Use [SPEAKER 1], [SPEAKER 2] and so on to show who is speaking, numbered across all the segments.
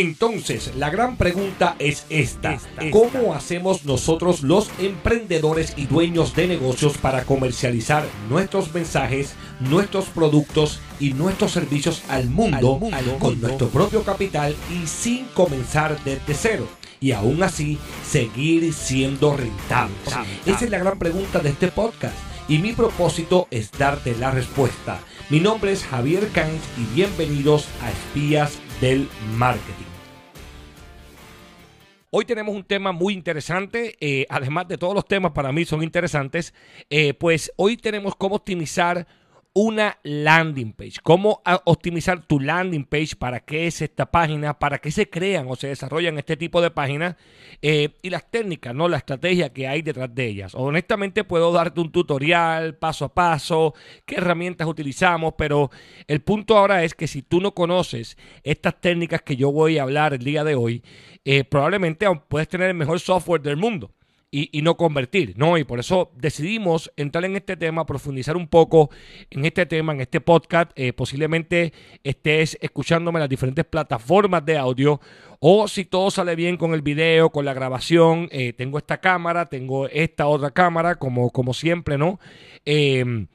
[SPEAKER 1] Entonces, la gran pregunta es esta. ¿Cómo hacemos nosotros los emprendedores y dueños de negocios para comercializar nuestros mensajes, nuestros productos y nuestros servicios al mundo, con nuestro propio capital y sin comenzar desde cero? Y aún así, seguir siendo rentables. Esa es la gran pregunta de este podcast. Y mi propósito es darte la respuesta. Mi nombre es Javier Canz y bienvenidos a Espías del Marketing. Hoy tenemos un tema muy interesante, eh, además de todos los temas para mí son interesantes, eh, pues hoy tenemos cómo optimizar una landing page. Cómo optimizar tu landing page, para qué es esta página, para qué se crean o se desarrollan este tipo de páginas eh, y las técnicas, ¿no? La estrategia que hay detrás de ellas. Honestamente puedo darte un tutorial paso a paso, qué herramientas utilizamos, pero el punto ahora es que si tú no conoces estas técnicas que yo voy a hablar el día de hoy, eh, probablemente puedes tener el mejor software del mundo y, no convertir, ¿no? Y por eso decidimos entrar en este tema, profundizar un poco en este tema, en este podcast. Eh, posiblemente estés escuchándome en las diferentes plataformas de audio o si todo sale bien con el video, con la grabación, eh, tengo esta cámara, tengo esta otra cámara, como, como siempre, ¿no? Em,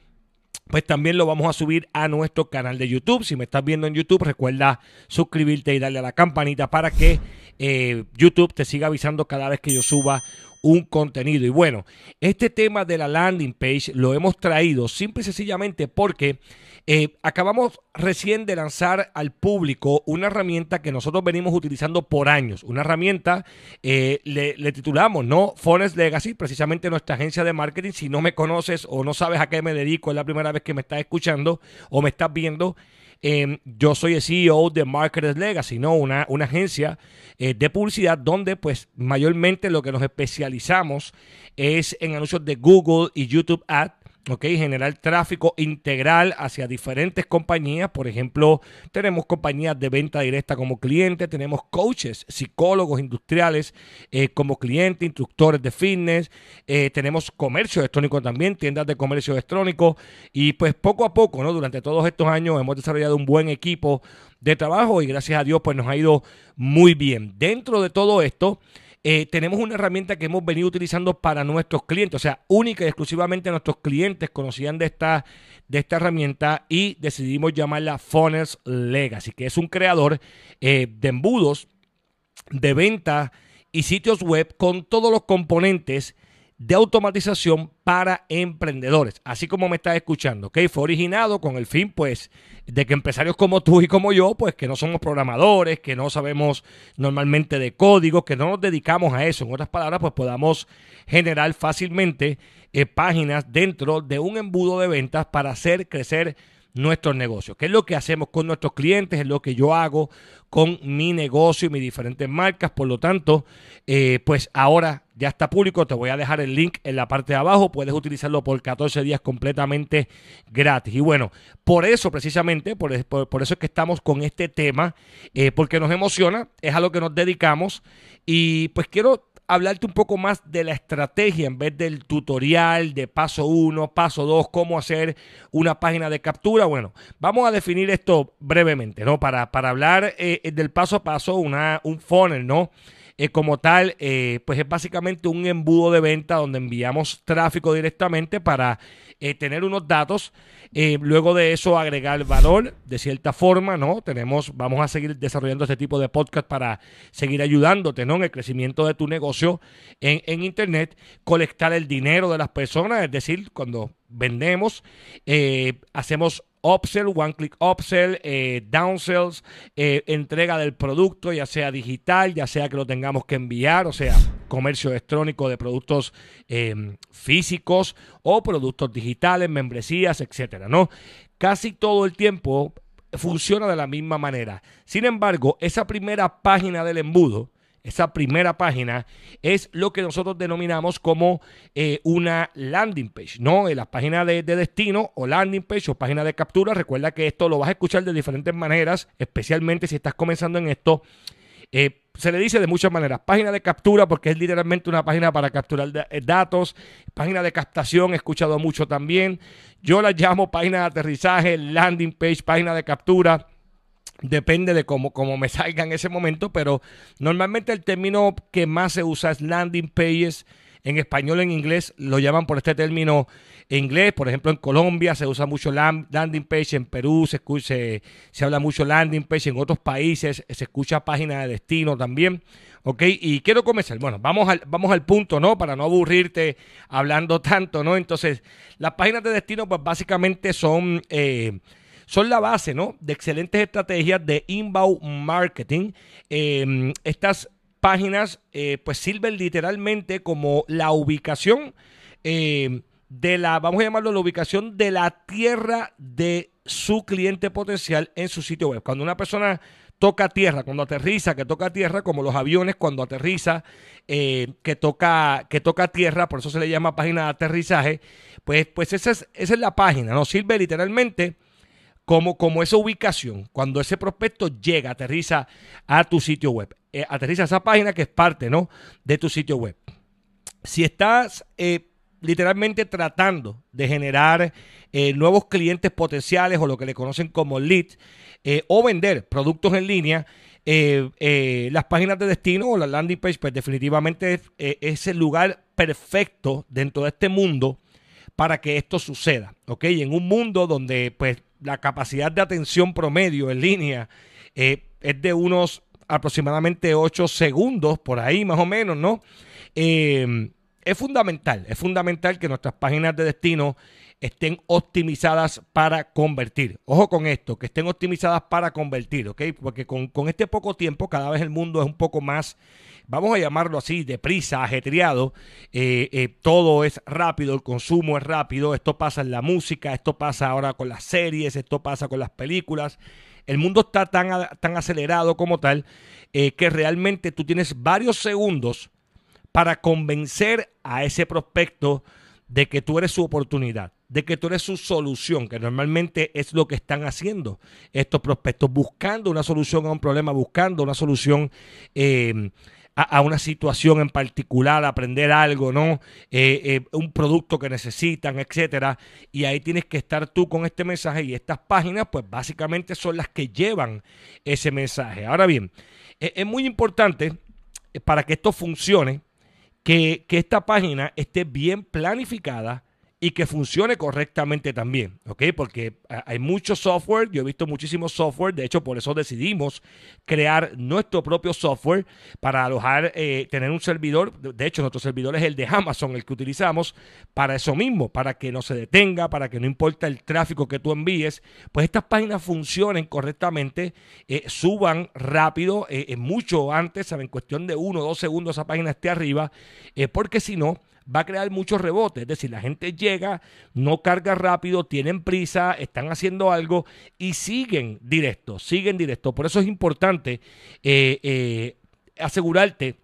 [SPEAKER 1] pues también lo vamos a subir a nuestro canal de YouTube. Si me estás viendo en YouTube, recuerda suscribirte y darle a la campanita para que eh, YouTube te siga avisando cada vez que yo suba un contenido. Y bueno, este tema de la landing page lo hemos traído simple y sencillamente porque eh, acabamos recién de lanzar al público una herramienta que nosotros venimos utilizando por años. Una herramienta, eh, le, titulamos, ¿no? Forest Legacy, precisamente nuestra agencia de marketing. Si no me conoces o no sabes a qué me dedico, es la primera vez que me estás escuchando o me estás viendo. Em, yo soy el CEO de Marketers Legacy, ¿no? Una, una agencia eh, de publicidad donde pues mayormente lo que nos especializamos es en anuncios de Google y YouTube Ads ¿ok? Generar tráfico integral hacia diferentes compañías. Por ejemplo, tenemos compañías de venta directa como clientes, tenemos coaches, psicólogos industriales eh, como clientes, instructores de fitness, eh, tenemos comercio electrónico también, tiendas de comercio electrónico y pues poco a poco, ¿no? Durante todos estos años hemos desarrollado un buen equipo de trabajo y gracias a Dios pues nos ha ido muy bien. Dentro de todo esto, eh, tenemos una herramienta que hemos venido utilizando para nuestros clientes, o sea, única y exclusivamente nuestros clientes conocían de esta, de esta herramienta y decidimos llamarla Funnels Legacy, que es un creador eh, de embudos de venta y sitios web con todos los componentes de automatización para emprendedores, así como me estás escuchando, ¿ok? Fue originado con el fin, pues, de que empresarios como tú y como yo, pues, que no somos programadores, que no sabemos normalmente de código, que no nos dedicamos a eso, en otras palabras, pues podamos generar fácilmente eh, páginas dentro de un embudo de ventas para hacer crecer nuestros negocios. ¿Qué es lo que hacemos con nuestros clientes? Es lo que yo hago con mi negocio y mis diferentes marcas. Por lo tanto, eh, pues ahora ya está público. Te voy a dejar el link en la parte de abajo. Puedes utilizarlo por 14 días completamente gratis. Y bueno, por eso precisamente, por, eso es que estamos con este tema, eh, porque nos emociona, es a lo que nos dedicamos. Y pues quiero hablarte un poco más de la estrategia en vez del tutorial de paso 1, paso 2, cómo hacer una página de captura. Bueno, vamos a definir esto brevemente, ¿no? Para, para hablar eh, del paso a paso, una, un funnel, ¿no? Eh, como tal, eh, pues es básicamente un embudo de venta donde enviamos tráfico directamente para eh, tener unos datos. luego de eso, agregar valor de cierta forma, ¿no? Tenemos, vamos a seguir desarrollando este tipo de podcast para seguir ayudándote, ¿no? En el crecimiento de tu negocio en, en Internet, colectar el dinero de las personas, es decir, cuando vendemos, hacemos upsell, one click upsell, eh, downsells, eh, entrega del producto, ya sea digital, ya sea que lo tengamos que enviar, o sea, comercio electrónico de productos em, físicos o productos digitales, membresías, etcétera, ¿no? Casi todo el tiempo funciona de la misma manera. Sin embargo, esa primera página del embudo esa primera página es lo que nosotros denominamos como eh, una landing page, ¿no? En la página de, destino o landing page o página de captura. Recuerda que esto lo vas a escuchar de diferentes maneras, especialmente si estás comenzando en esto. Eh, se le dice de muchas maneras. Página de captura, porque es literalmente una página para capturar eh, datos. Página de captación, he escuchado mucho también. Yo la llamo página de aterrizaje, landing page, página de captura Depende de cómo, cómo me salga en ese momento, pero normalmente el término que más se usa es landing pages. En español, en inglés, lo llaman por este término inglés. Por ejemplo, en Colombia se usa mucho landing page, en Perú se, escucha, se, habla mucho landing page, en otros países se escucha página de destino también. ¿Ok? Y quiero comenzar. Bueno, vamos al, vamos al punto, ¿no? Para no aburrirte hablando tanto, ¿no? Entonces, las páginas de destino, pues básicamente son... Eh, son la base ¿no? de excelentes estrategias de inbound marketing. Em, estas páginas eh, pues sirven literalmente como la ubicación em, de la, vamos a llamarlo la ubicación de la tierra de su cliente potencial en su sitio web. Cuando una persona toca tierra, cuando aterriza, que toca tierra, como los aviones cuando aterriza, eh, que, toca, que toca tierra, por eso se le llama página de aterrizaje, pues, pues esa, es, esa es la página, ¿no? Sirve literalmente como, como esa ubicación, cuando ese prospecto llega, aterriza a tu sitio web, eh, aterriza a esa página que es parte ¿no? de tu sitio web. Si estás eh, literalmente tratando de generar eh, nuevos clientes potenciales o lo que le conocen como lead o vender productos en línea, las páginas de destino o la landing page, pues definitivamente es, el lugar perfecto dentro de este mundo para que esto suceda, ¿ok? En un mundo donde pues la capacidad de atención promedio en línea eh, es de unos aproximadamente 8 segundos, por ahí más o menos, ¿no? Eh, es fundamental, es fundamental que nuestras páginas de destino estén optimizadas para convertir. Ojo con esto, que estén optimizadas para convertir, ¿ok? Porque con, con este poco tiempo cada vez el mundo es un poco más vamos a llamarlo así, deprisa, ajetreado. Eh, eh, todo es rápido, el consumo es rápido. Esto pasa en la música, esto pasa ahora con las series, esto pasa con las películas. El mundo está tan, tan acelerado como tal eh, que realmente tú tienes varios segundos para convencer a ese prospecto de que tú eres su oportunidad, de que tú eres su solución, que normalmente es lo que están haciendo estos prospectos, buscando una solución a un problema, buscando una solución a, una situación en particular, aprender algo, ¿no? Eh, eh, un producto que necesitan, etcétera. Y ahí tienes que estar tú con este mensaje y estas páginas, pues básicamente son las que llevan ese mensaje. Ahora bien, e, es muy importante eh, para que esto funcione que, que esta página esté bien planificada y que funcione correctamente también, ¿ok? Porque hay mucho software, yo he visto muchísimo software, de hecho por eso decidimos crear nuestro propio software para alojar, eh, tener un servidor, de hecho nuestro servidor es el de Amazon, el que utilizamos para eso mismo, para que no se detenga, para que no importa el tráfico que tú envíes, pues estas páginas funcionen correctamente, eh, suban rápido, eh, mucho antes, en cuestión de uno o dos segundos esa página esté arriba, porque si no, va a crear muchos rebotes. Es decir, la gente llega, no carga rápido, tienen prisa, están haciendo algo y siguen directo, siguen directo. Por eso es importante eh, eh, asegurarte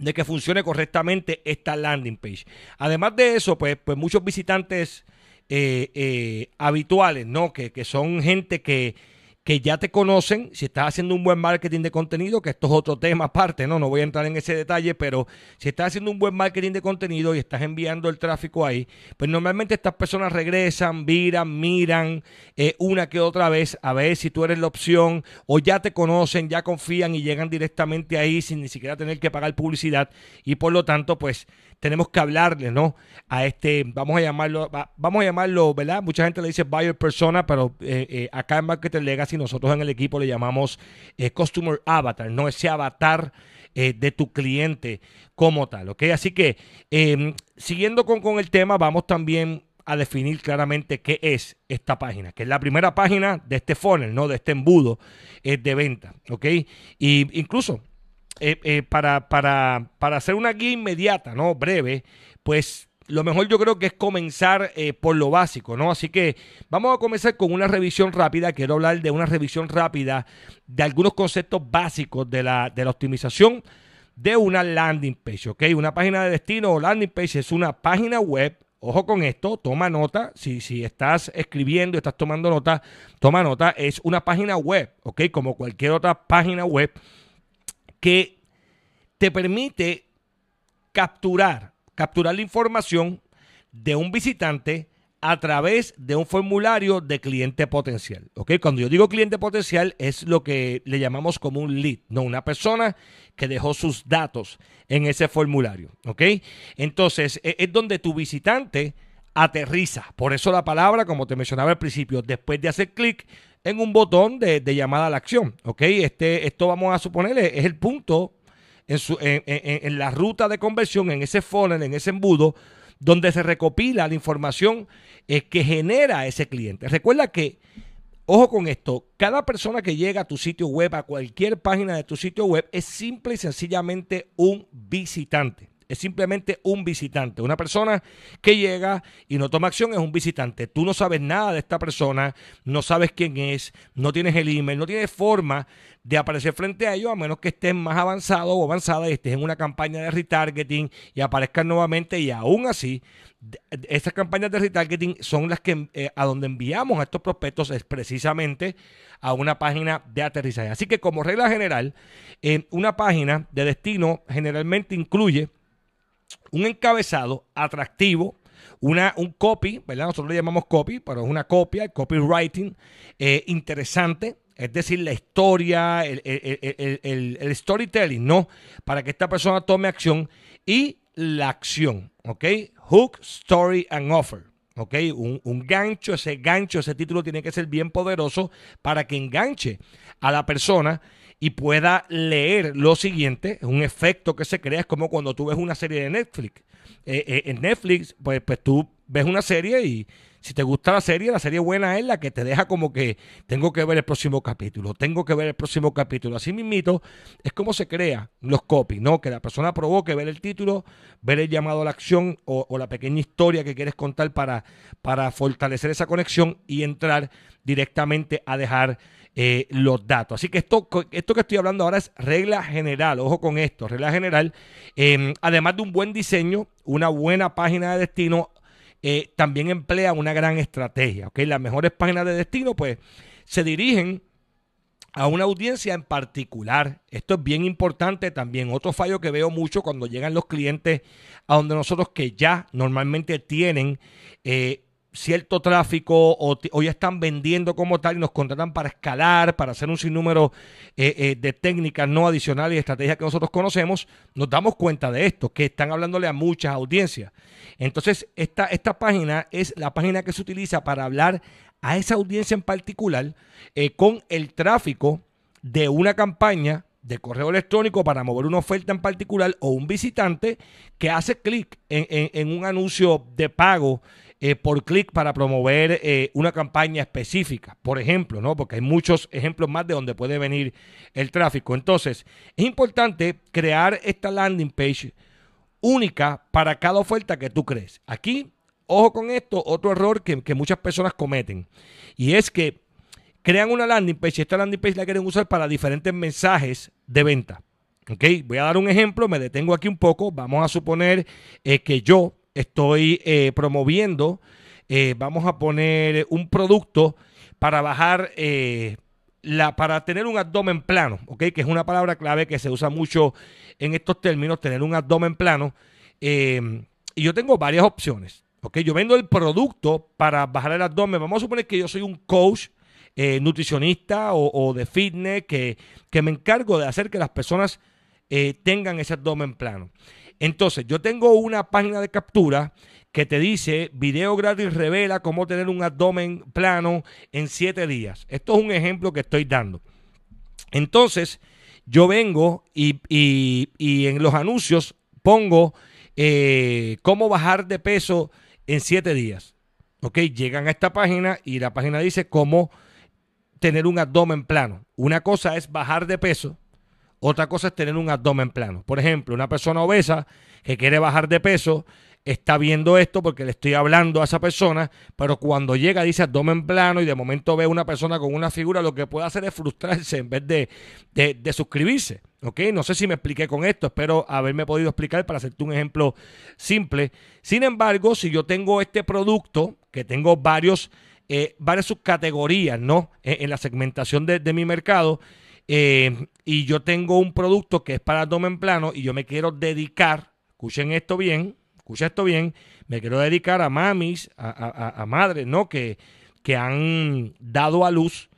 [SPEAKER 1] de que funcione correctamente esta landing page. Además de eso, pues, pues muchos visitantes eh, habituales, ¿no? Que, que son gente que que ya te conocen, si estás haciendo un buen marketing de contenido, que esto es otro tema aparte, no, no voy a entrar en ese detalle, pero si estás haciendo un buen marketing de contenido y estás enviando el tráfico ahí, pues normalmente estas personas regresan, viran, miran eh, una que otra vez a ver si tú eres la opción o ya te conocen, ya confían y llegan directamente ahí sin ni siquiera tener que pagar publicidad y por lo tanto, pues tenemos que hablarle, ¿no? A este, vamos a llamarlo, vamos a llamarlo, ¿verdad? Mucha gente le dice buyer persona, pero eh, eh, acá en Marketer Legacy nosotros en el equipo le llamamos eh, customer avatar, ¿no? Ese avatar de tu cliente como tal, ¿ok? Así que, em, siguiendo con, con el tema, vamos también a definir claramente qué es esta página, que es la primera página de este funnel, ¿no? De este embudo de venta, ¿ok? Y incluso eh, eh, para, para, para, hacer una guía inmediata, ¿no? Breve, pues lo mejor yo creo que es comenzar eh, por lo básico, ¿no? Así que vamos a comenzar con una revisión rápida. Quiero hablar de una revisión rápida de algunos conceptos básicos de la, de la optimización de una landing page, ¿ok? Una página de destino o landing page es una página web Ojo con esto, toma nota. Si, si estás escribiendo, estás tomando nota, toma nota. Es una página web, ¿ok? Como cualquier otra página web que te permite capturar, capturar la información de un visitante a través de un formulario de cliente potencial. ¿ok? Cuando yo digo cliente potencial es lo que le llamamos como un lead, no una persona que dejó sus datos en ese formulario. ¿ok? Entonces e, es donde tu visitante aterriza. Por eso la palabra, como te mencionaba al principio, después de hacer clic en un botón de, llamada a la acción. ¿ok? Este, esto vamos a suponer es el punto en, su, en, la ruta de conversión, en ese funnel, en ese embudo, donde se recopila la información eh, que genera ese cliente. Recuerda que, ojo con esto, cada persona que llega a tu sitio web, a cualquier página de tu sitio web, es simple y sencillamente un visitante es simplemente un visitante. Una persona que llega y no toma acción es un visitante. Tú no sabes nada de esta persona, no sabes quién es, no tienes el email, no tienes forma de aparecer frente a ellos a menos que estés más avanzado o avanzada y estés en una campaña de retargeting y aparezcan nuevamente y aún así estas campañas de retargeting son las que eh, a donde enviamos a estos prospectos es precisamente a una página de aterrizaje. Así que como regla general, eh, una página de destino generalmente incluye un encabezado atractivo, una, un copy, ¿verdad? Nosotros le llamamos copy, pero es una copia, el copywriting eh, interesante, es decir, la historia, el, el, storytelling, ¿no? Para que esta persona tome acción y la acción, ¿ok? Hook, story and offer. ¿ok? Un, un, gancho, ese gancho, ese título tiene que ser bien poderoso para que enganche a la persona y pueda leer lo siguiente. Un efecto que se crea, es como cuando tú ves una serie de Netflix. Eh, eh, en Netflix, pues, pues tú ves una serie y si te gusta la serie, la serie buena es la que te deja como que tengo que ver el próximo capítulo, tengo que ver el próximo capítulo. Así mismito es como se crea los copies, ¿no? Que la persona provoque ver el título, ver el llamado a la acción o, o la pequeña historia que quieres contar para, para fortalecer esa conexión y entrar directamente a dejar eh, los datos. Así que esto, esto que estoy hablando ahora es regla general, ojo con esto, regla general. Em, además de un buen diseño, una buena página de destino eh, también emplea una gran estrategia. ¿okay? Las mejores páginas de destino pues se dirigen a una audiencia en particular. Esto es bien importante también. Otro fallo que veo mucho cuando llegan los clientes a donde nosotros que ya normalmente tienen eh, cierto tráfico o, ya están vendiendo como tal y nos contratan para escalar, para hacer un sinnúmero eh, eh, de técnicas no adicionales y estrategias que nosotros conocemos, nos damos cuenta de esto, que están hablándole a muchas audiencias. Entonces, esta, esta página es la página que se utiliza para hablar a esa audiencia en particular eh, con el tráfico de una campaña de correo electrónico para mover una oferta en particular o un visitante que hace clic en un anuncio de pago eh, por clic para promover eh, una campaña específica, por ejemplo, ¿no? Porque hay muchos ejemplos más de donde puede venir el tráfico. Entonces, es importante crear esta landing page única para cada oferta que tú crees. Aquí, ojo con esto, otro error que, muchas personas cometen. Y es que crean una landing page y esta landing page la quieren usar para diferentes mensajes de venta. ¿Ok? Voy a dar un ejemplo, me detengo aquí un poco. Vamos a suponer eh, que yo estoy eh, promoviendo, eh, vamos a poner un producto para bajar, eh, la, para tener un abdomen plano, ¿ok? Que es una palabra clave que se usa mucho en estos términos, tener un abdomen plano. y yo tengo varias opciones, ¿ok? Yo vendo el producto para bajar el abdomen. Vamos a suponer que yo soy un coach nutricionista o, de fitness que, que, me encargo de hacer que las personas tengan ese abdomen plano. Entonces, yo tengo una página de captura que te dice, video gratis revela cómo tener un abdomen plano en siete días. Esto es un ejemplo que estoy dando. Entonces, yo vengo y, en los anuncios pongo eh, cómo bajar de peso en siete días. ¿Ok? Llegan a esta página y la página dice cómo tener un abdomen plano. Una cosa es bajar de peso otra cosa es tener un abdomen plano. Por ejemplo, una persona obesa que quiere bajar de peso está viendo esto porque le estoy hablando a esa persona, pero cuando llega dice abdomen plano y de momento ve una persona con una figura, lo que puede hacer es frustrarse en vez de, de, suscribirse. ¿Ok? No sé si me expliqué con esto, espero haberme podido explicar para hacerte un ejemplo simple. Sin embargo, si yo tengo este producto, que tengo varios, eh, varias subcategorías, ¿no? En, la segmentación de mi mercado, eh, y yo tengo un producto que es para abdomen plano y yo me quiero dedicar, escuchen esto bien, escucha esto bien, me quiero dedicar a mamis, a, madres, ¿no? Que, que han dado a luz,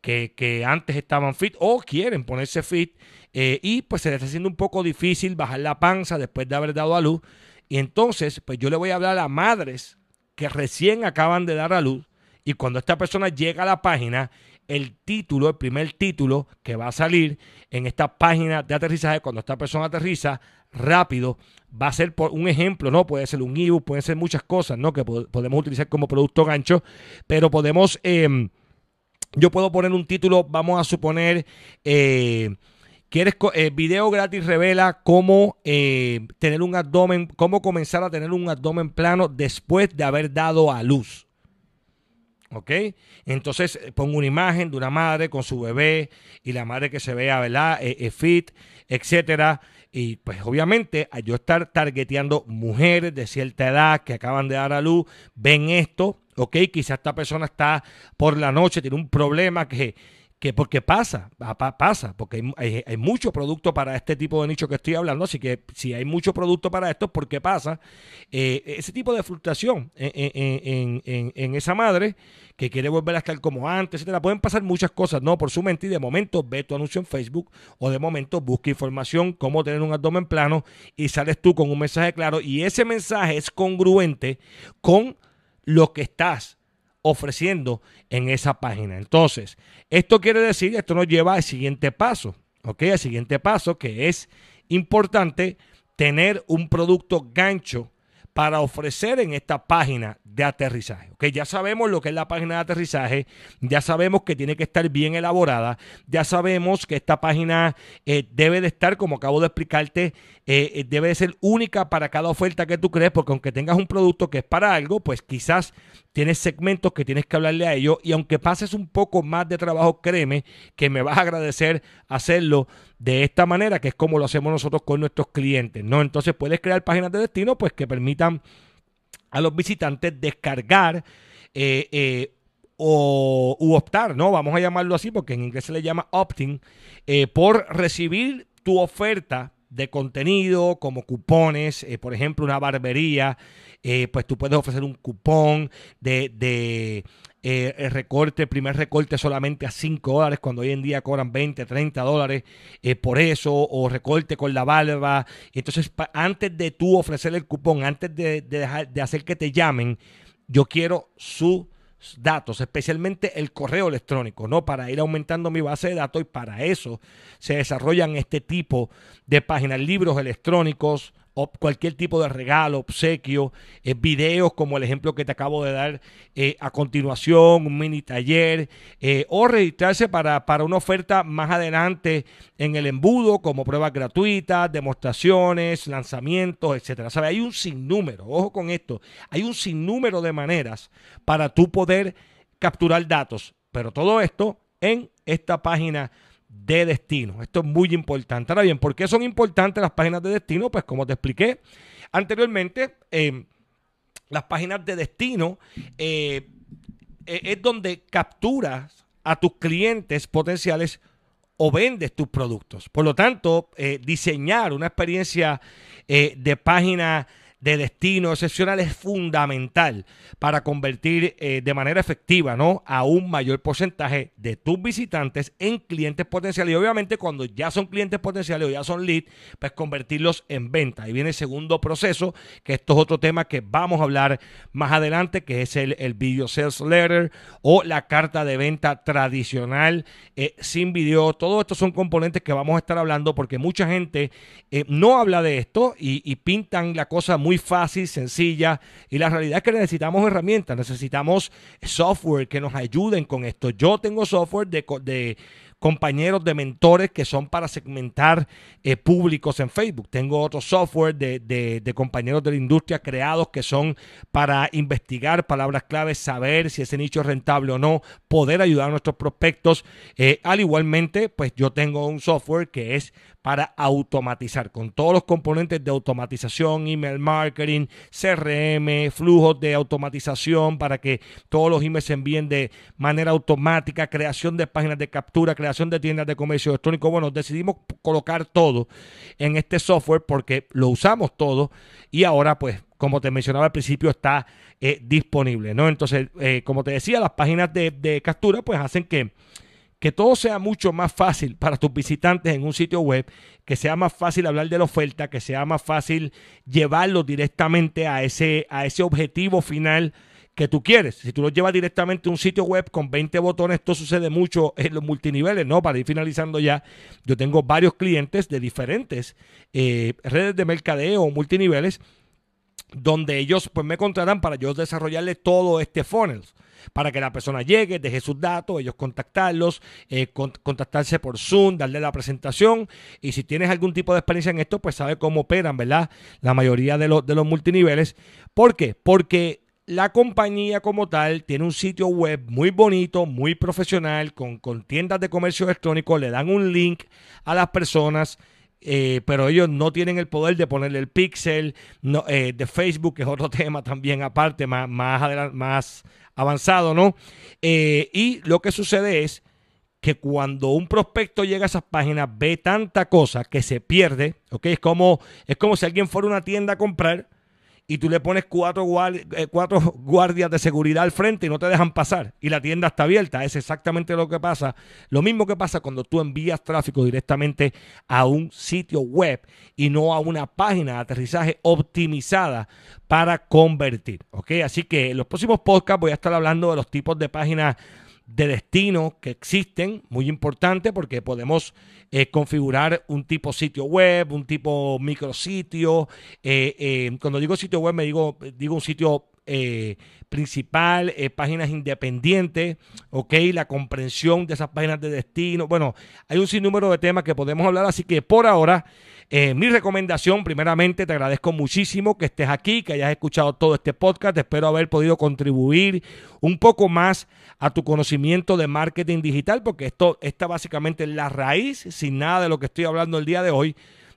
[SPEAKER 1] que, que antes estaban fit o quieren ponerse fit eh, y pues se les está haciendo un poco difícil bajar la panza después de haber dado a luz. Y entonces, pues yo le voy a hablar a madres que recién acaban de dar a luz y cuando esta persona llega a la página, el título, el primer título que va a salir en esta página de aterrizaje, cuando esta persona aterriza rápido, va a ser por un ejemplo, ¿no? Puede ser un ebook, pueden ser muchas cosas, ¿no? Que podemos utilizar como producto gancho, pero podemos, em, yo puedo poner un título, vamos a suponer, eh, ¿Quieres eh, video gratis revela cómo eh, tener un abdomen, cómo comenzar a tener un abdomen plano después de haber dado a luz? ¿Ok? Entonces eh, pongo una imagen de una madre con su bebé y la madre que se vea, ¿verdad? fit, etcétera. Y pues obviamente a yo estar targeteando mujeres de cierta edad que acaban de dar a luz, ven esto, ¿ok? Quizá esta persona está por la noche, tiene un problema que que porque pasa, pasa, porque hay, mucho producto para este tipo de nicho que estoy hablando, así que si hay mucho producto para esto, porque pasa eh, ese tipo de frustración en, esa madre que quiere volver a estar como antes, la Pueden pasar muchas cosas, ¿no? Por su mente y de momento ve tu anuncio en Facebook o de momento busca información, cómo tener un abdomen plano y sales tú con un mensaje claro y ese mensaje es congruente con lo que estás ofreciendo en esa página. Entonces, esto quiere decir, esto nos lleva al siguiente paso, ¿ok? Al siguiente paso que es importante tener un producto gancho para ofrecer en esta página de aterrizaje. ¿ok? Ya sabemos lo que es la página de aterrizaje, ya sabemos que tiene que estar bien elaborada, ya sabemos que esta página eh, debe de estar, como acabo de explicarte, eh, eh, debe de ser única para cada oferta que tú crees, porque aunque tengas un producto que es para algo, pues quizás tienes segmentos que tienes que hablarle a ellos y aunque pases un poco más de trabajo, créeme que me vas a agradecer hacerlo de esta manera, que es como lo hacemos nosotros con nuestros clientes, ¿no? Entonces puedes crear páginas de destino pues que permitan a los visitantes descargar eh, eh, o u optar, ¿no? Vamos a llamarlo así porque en inglés se le llama opting, eh, por recibir tu oferta de contenido como cupones, por ejemplo, una barbería, pues tú puedes ofrecer un cupón de, de eh, recorte, primer recorte solamente a 5 dólares, cuando hoy en día cobran 20, 30 dólares eh, por eso, o recorte con la barba. Entonces, antes de tú ofrecer el cupón, antes de, dejar, de hacer que te llamen, yo quiero sus datos, especialmente el correo electrónico, ¿no? Para ir aumentando mi base de datos y para eso se desarrollan este tipo de páginas, libros electrónicos, o cualquier tipo de regalo, obsequio, eh, videos como el ejemplo que te acabo de dar eh, a continuación, un mini taller, eh, o registrarse para, para, una oferta más adelante en el embudo como pruebas gratuitas, demostraciones, lanzamientos, etcétera. ¿Sabe? Hay un sinnúmero, ojo con esto, hay un sinnúmero de maneras para tú poder capturar datos, pero todo esto en esta página de destino. Esto es muy importante. Ahora bien, ¿por qué son importantes las páginas de destino? Pues como te expliqué anteriormente, eh, las páginas de destino eh, e-, es donde capturas a tus clientes potenciales o vendes tus productos. Por lo tanto, eh, diseñar una experiencia de página de destino excepcional es fundamental para convertir eh, de manera efectiva ¿no? a un mayor porcentaje de tus visitantes en clientes potenciales. Y obviamente cuando ya son clientes potenciales o ya son leads, pues convertirlos en venta. Y viene el segundo proceso, que esto es otro tema que vamos a hablar más adelante, que es el, el Video Sales Letter o la carta de venta tradicional eh, sin video. Todo esto son componentes que vamos a estar hablando porque mucha gente eh, no habla de esto y pintan la cosa muy fácil, sencilla. Y la realidad es que necesitamos herramientas, necesitamos software que nos ayuden con esto. Yo tengo software de, de compañeros de mentores que son para segmentar eh, públicos en Facebook. Tengo otro software de, compañeros de la industria creados que son para investigar palabras claves, saber si ese nicho es rentable o no, poder ayudar a nuestros prospectos. Eh, al igualmente, pues yo tengo un software que es para automatizar con todos los componentes de automatización, email marketing, CRM, flujos de automatización para que todos los emails se envíen de manera automática, creación de páginas de captura, creación de tiendas de comercio electrónico. Bueno, decidimos colocar todo en este software porque lo usamos todo y ahora pues como te mencionaba al principio, está eh, disponible, ¿no? Entonces, eh, como te decía, las páginas de, captura pues hacen que, que todo sea mucho más fácil para tus visitantes en un sitio web, que sea más fácil hablar de la oferta, que sea más fácil llevarlo directamente a ese, a ese objetivo final que tú quieres. Si tú lo llevas directamente a un sitio web con 20 botones, esto sucede mucho en los multiniveles, ¿no? Para ir finalizando ya, yo tengo varios clientes de diferentes eh, redes de mercadeo o multiniveles donde ellos pues me contratan para yo desarrollarle todo este funnel para que la persona llegue, deje sus datos, ellos contactarlos, eh, contactarse por Zoom, darle la presentación y si tienes algún tipo de experiencia en esto, pues sabe cómo operan, ¿verdad? La mayoría de, los, de los multiniveles. ¿Por qué? Porque la compañía como tal tiene un sitio web muy bonito, muy profesional, con, tiendas de comercio electrónico, le dan un link a las personas. Eh, pero ellos no tienen el poder de ponerle el pixel eh, de Facebook, que es otro tema también aparte, más, más, más avanzado, ¿no? Eh, y lo que sucede es que cuando un prospecto llega a esas páginas, ve tanta cosa que se pierde, ¿ok? Es como, es como si alguien fuera a una tienda a comprar y tú le pones cuatro, eh, cuatro guardias de seguridad al frente y no te dejan pasar y la tienda está abierta. Es exactamente lo que pasa. Lo mismo que pasa cuando tú envías tráfico directamente a un sitio web y no a una página de aterrizaje optimizada para convertir. ¿ok? Así que en los próximos podcasts voy a estar hablando de los tipos de páginas de destino que existen, muy importante porque podemos eh, configurar un tipo sitio web, un tipo micrositio. Eh, eh, cuando digo sitio web me digo, digo un sitio principal, páginas independientes, ok, la comprensión de esas páginas de destino. Bueno, hay un sinnúmero de temas que podemos hablar, así que por ahora eh, mi recomendación, primeramente, te agradezco muchísimo que estés aquí, que hayas escuchado todo este podcast. Espero haber podido contribuir un poco más a tu conocimiento de marketing digital, porque esto, esta básicamente la raíz, sin nada de lo que estoy hablando el día de hoy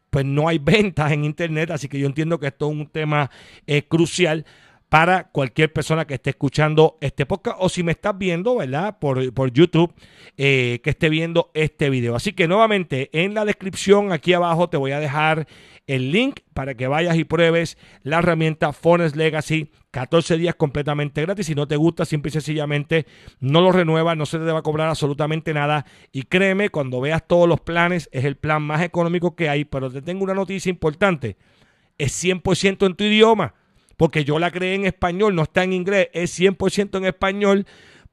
[SPEAKER 1] pues no hay ventas en internet, así que yo entiendo que esto es un tema eh, crucial para cualquier persona que esté escuchando este podcast o si me estás viendo, ¿verdad? Por, por YouTube, eh, que esté viendo este video. Así que nuevamente en la descripción aquí abajo te voy a dejar el link para que vayas y pruebes la herramienta Forest Legacy. 14 días completamente gratis. Si no te gusta, simple y sencillamente no lo renuevas, no se te va a cobrar absolutamente nada. Y créeme, cuando veas todos los planes, es el plan más económico que hay. Pero te tengo una noticia importante: es 100% en tu idioma porque yo la creé en español, no está en inglés, es 100% en español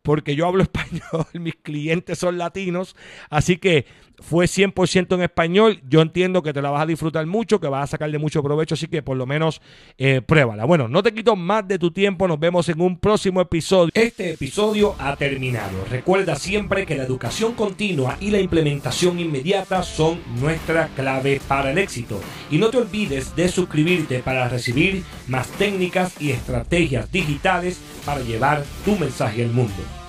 [SPEAKER 1] porque yo hablo español, mis clientes son latinos, así que fue 100% en español. Yo entiendo que te la vas a disfrutar mucho, que vas a sacarle mucho provecho, así que por lo menos eh, pruébala. Bueno, no te quito más de tu tiempo, nos vemos en un próximo episodio.
[SPEAKER 2] Este episodio ha terminado. Recuerda siempre que la educación continua y la implementación inmediata son nuestra clave para el éxito. Y no te olvides de suscribirte para recibir más técnicas y estrategias digitales para llevar tu mensaje al mundo.